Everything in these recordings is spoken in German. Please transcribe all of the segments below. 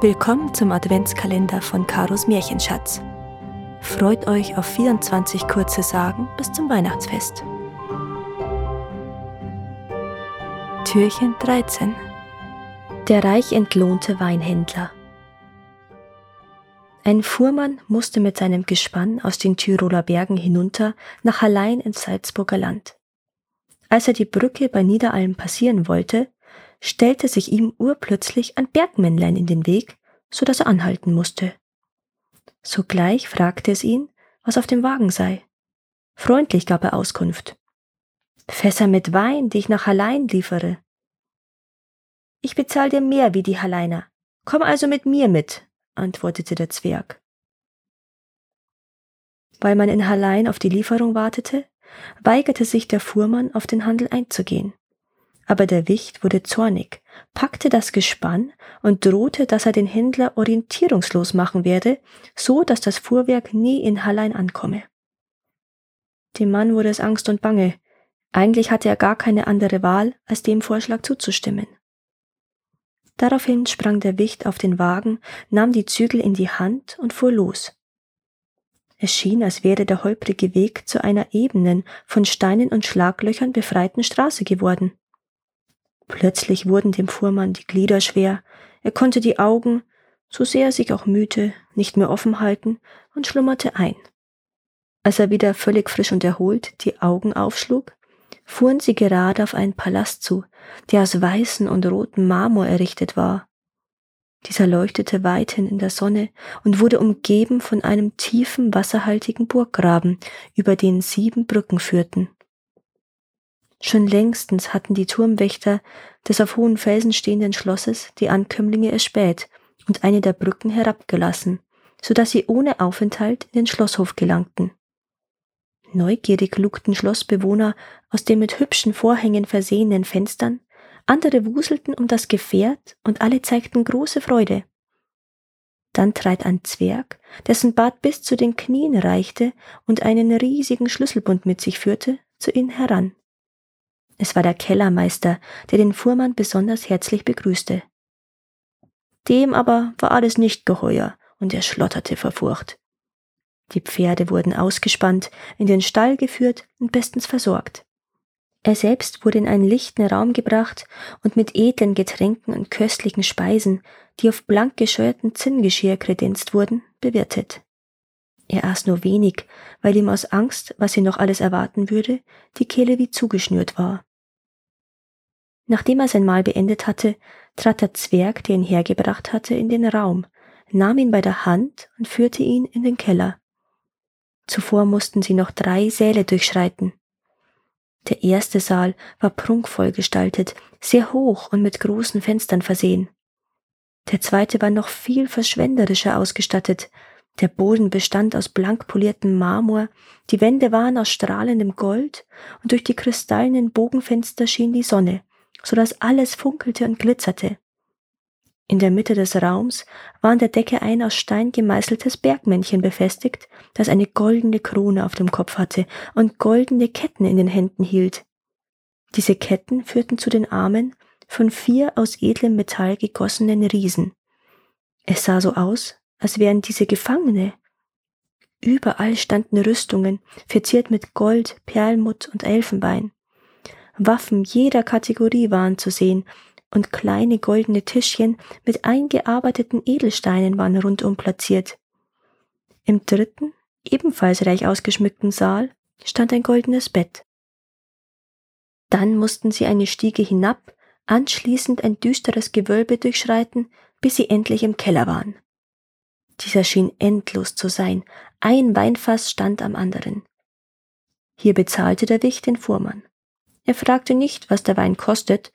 Willkommen zum Adventskalender von Karos Märchenschatz. Freut euch auf 24 kurze Sagen bis zum Weihnachtsfest. Türchen 13 Der reich entlohnte Weinhändler Ein Fuhrmann musste mit seinem Gespann aus den Tiroler Bergen hinunter nach Hallein ins Salzburger Land. Als er die Brücke bei Niederalm passieren wollte, stellte sich ihm urplötzlich ein Bergmännlein in den Weg, so dass er anhalten musste. Sogleich fragte es ihn, was auf dem Wagen sei. Freundlich gab er Auskunft. Fässer mit Wein, die ich nach Hallein liefere. Ich bezahl dir mehr wie die Halleiner. Komm also mit mir mit, antwortete der Zwerg. Weil man in Hallein auf die Lieferung wartete, weigerte sich der Fuhrmann, auf den Handel einzugehen. Aber der Wicht wurde zornig, packte das Gespann und drohte, dass er den Händler orientierungslos machen werde, so dass das Fuhrwerk nie in Hallein ankomme. Dem Mann wurde es Angst und Bange. Eigentlich hatte er gar keine andere Wahl, als dem Vorschlag zuzustimmen. Daraufhin sprang der Wicht auf den Wagen, nahm die Zügel in die Hand und fuhr los. Es schien, als wäre der holprige Weg zu einer ebenen, von Steinen und Schlaglöchern befreiten Straße geworden. Plötzlich wurden dem Fuhrmann die Glieder schwer, er konnte die Augen, so sehr er sich auch mühte, nicht mehr offen halten und schlummerte ein. Als er wieder völlig frisch und erholt die Augen aufschlug, fuhren sie gerade auf einen Palast zu, der aus weißen und rotem Marmor errichtet war. Dieser leuchtete weithin in der Sonne und wurde umgeben von einem tiefen, wasserhaltigen Burggraben, über den sieben Brücken führten. Schon längstens hatten die Turmwächter des auf hohen Felsen stehenden Schlosses die Ankömmlinge erspäht und eine der Brücken herabgelassen, so dass sie ohne Aufenthalt in den Schlosshof gelangten. Neugierig lugten Schlossbewohner aus den mit hübschen Vorhängen versehenen Fenstern andere wuselten um das Gefährt und alle zeigten große Freude. Dann trat ein Zwerg, dessen Bart bis zu den Knien reichte und einen riesigen Schlüsselbund mit sich führte, zu ihnen heran. Es war der Kellermeister, der den Fuhrmann besonders herzlich begrüßte. Dem aber war alles nicht geheuer, und er schlotterte vor Furcht. Die Pferde wurden ausgespannt, in den Stall geführt und bestens versorgt. Er selbst wurde in einen lichten Raum gebracht und mit edlen Getränken und köstlichen Speisen, die auf blank gescheuerten Zinngeschirr kredenzt wurden, bewirtet. Er aß nur wenig, weil ihm aus Angst, was ihn noch alles erwarten würde, die Kehle wie zugeschnürt war. Nachdem er sein Mahl beendet hatte, trat der Zwerg, der ihn hergebracht hatte, in den Raum, nahm ihn bei der Hand und führte ihn in den Keller. Zuvor mussten sie noch drei Säle durchschreiten. Der erste Saal war prunkvoll gestaltet, sehr hoch und mit großen Fenstern versehen. Der zweite war noch viel verschwenderischer ausgestattet. Der Boden bestand aus blank poliertem Marmor, die Wände waren aus strahlendem Gold und durch die kristallenen Bogenfenster schien die Sonne, so dass alles funkelte und glitzerte. In der Mitte des Raums war an der Decke ein aus Stein gemeißeltes Bergmännchen befestigt, das eine goldene Krone auf dem Kopf hatte und goldene Ketten in den Händen hielt. Diese Ketten führten zu den Armen von vier aus edlem Metall gegossenen Riesen. Es sah so aus, als wären diese Gefangene. Überall standen Rüstungen, verziert mit Gold, Perlmutt und Elfenbein. Waffen jeder Kategorie waren zu sehen, und kleine goldene Tischchen mit eingearbeiteten Edelsteinen waren rundum platziert. Im dritten, ebenfalls reich ausgeschmückten Saal stand ein goldenes Bett. Dann mussten sie eine Stiege hinab, anschließend ein düsteres Gewölbe durchschreiten, bis sie endlich im Keller waren. Dieser schien endlos zu sein, ein Weinfass stand am anderen. Hier bezahlte der Wicht den Fuhrmann. Er fragte nicht, was der Wein kostet,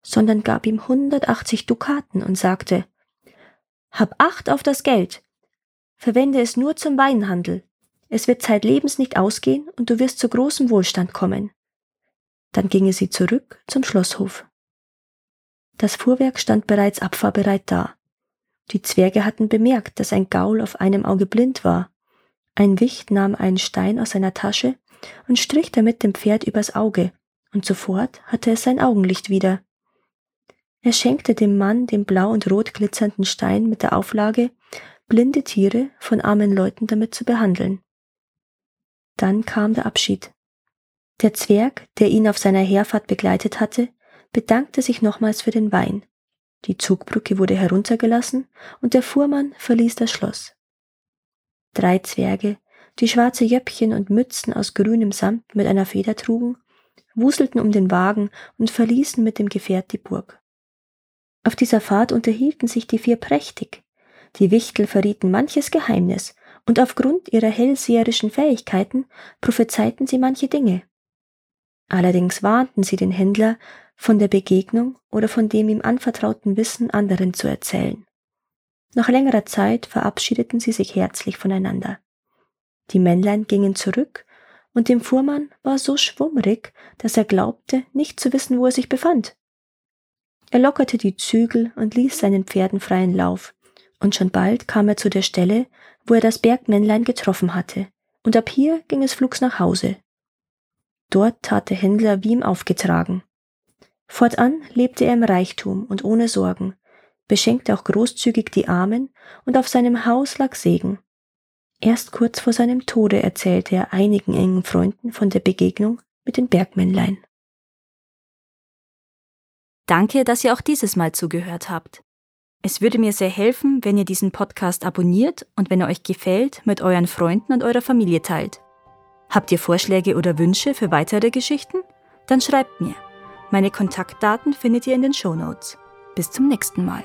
sondern gab ihm 180 Dukaten und sagte, Hab Acht auf das Geld. Verwende es nur zum Weinhandel. Es wird zeitlebens nicht ausgehen und du wirst zu großem Wohlstand kommen. Dann ginge sie zurück zum Schlosshof. Das Fuhrwerk stand bereits abfahrbereit da. Die Zwerge hatten bemerkt, dass ein Gaul auf einem Auge blind war. Ein Wicht nahm einen Stein aus seiner Tasche und strich damit dem Pferd übers Auge, und sofort hatte es sein Augenlicht wieder. Er schenkte dem Mann den blau und rot glitzernden Stein mit der Auflage, blinde Tiere von armen Leuten damit zu behandeln. Dann kam der Abschied. Der Zwerg, der ihn auf seiner Herfahrt begleitet hatte, bedankte sich nochmals für den Wein. Die Zugbrücke wurde heruntergelassen und der Fuhrmann verließ das Schloss. Drei Zwerge, die schwarze Jöppchen und Mützen aus grünem Samt mit einer Feder trugen, wuselten um den Wagen und verließen mit dem Gefährt die Burg. Auf dieser Fahrt unterhielten sich die vier prächtig. Die Wichtel verrieten manches Geheimnis, und aufgrund ihrer hellseherischen Fähigkeiten prophezeiten sie manche Dinge. Allerdings warnten sie den Händler, von der Begegnung oder von dem ihm anvertrauten Wissen anderen zu erzählen. Nach längerer Zeit verabschiedeten sie sich herzlich voneinander. Die Männlein gingen zurück, und dem Fuhrmann war so schwummrig, dass er glaubte, nicht zu wissen, wo er sich befand. Er lockerte die Zügel und ließ seinen Pferden freien Lauf, und schon bald kam er zu der Stelle, wo er das Bergmännlein getroffen hatte, und ab hier ging es flugs nach Hause. Dort tat der Händler wie ihm aufgetragen. Fortan lebte er im Reichtum und ohne Sorgen, beschenkte auch großzügig die Armen, und auf seinem Haus lag Segen. Erst kurz vor seinem Tode erzählte er einigen engen Freunden von der Begegnung mit den Bergmännlein. Danke, dass ihr auch dieses Mal zugehört habt. Es würde mir sehr helfen, wenn ihr diesen Podcast abonniert und wenn er euch gefällt, mit euren Freunden und eurer Familie teilt. Habt ihr Vorschläge oder Wünsche für weitere Geschichten? Dann schreibt mir. Meine Kontaktdaten findet ihr in den Show Notes. Bis zum nächsten Mal.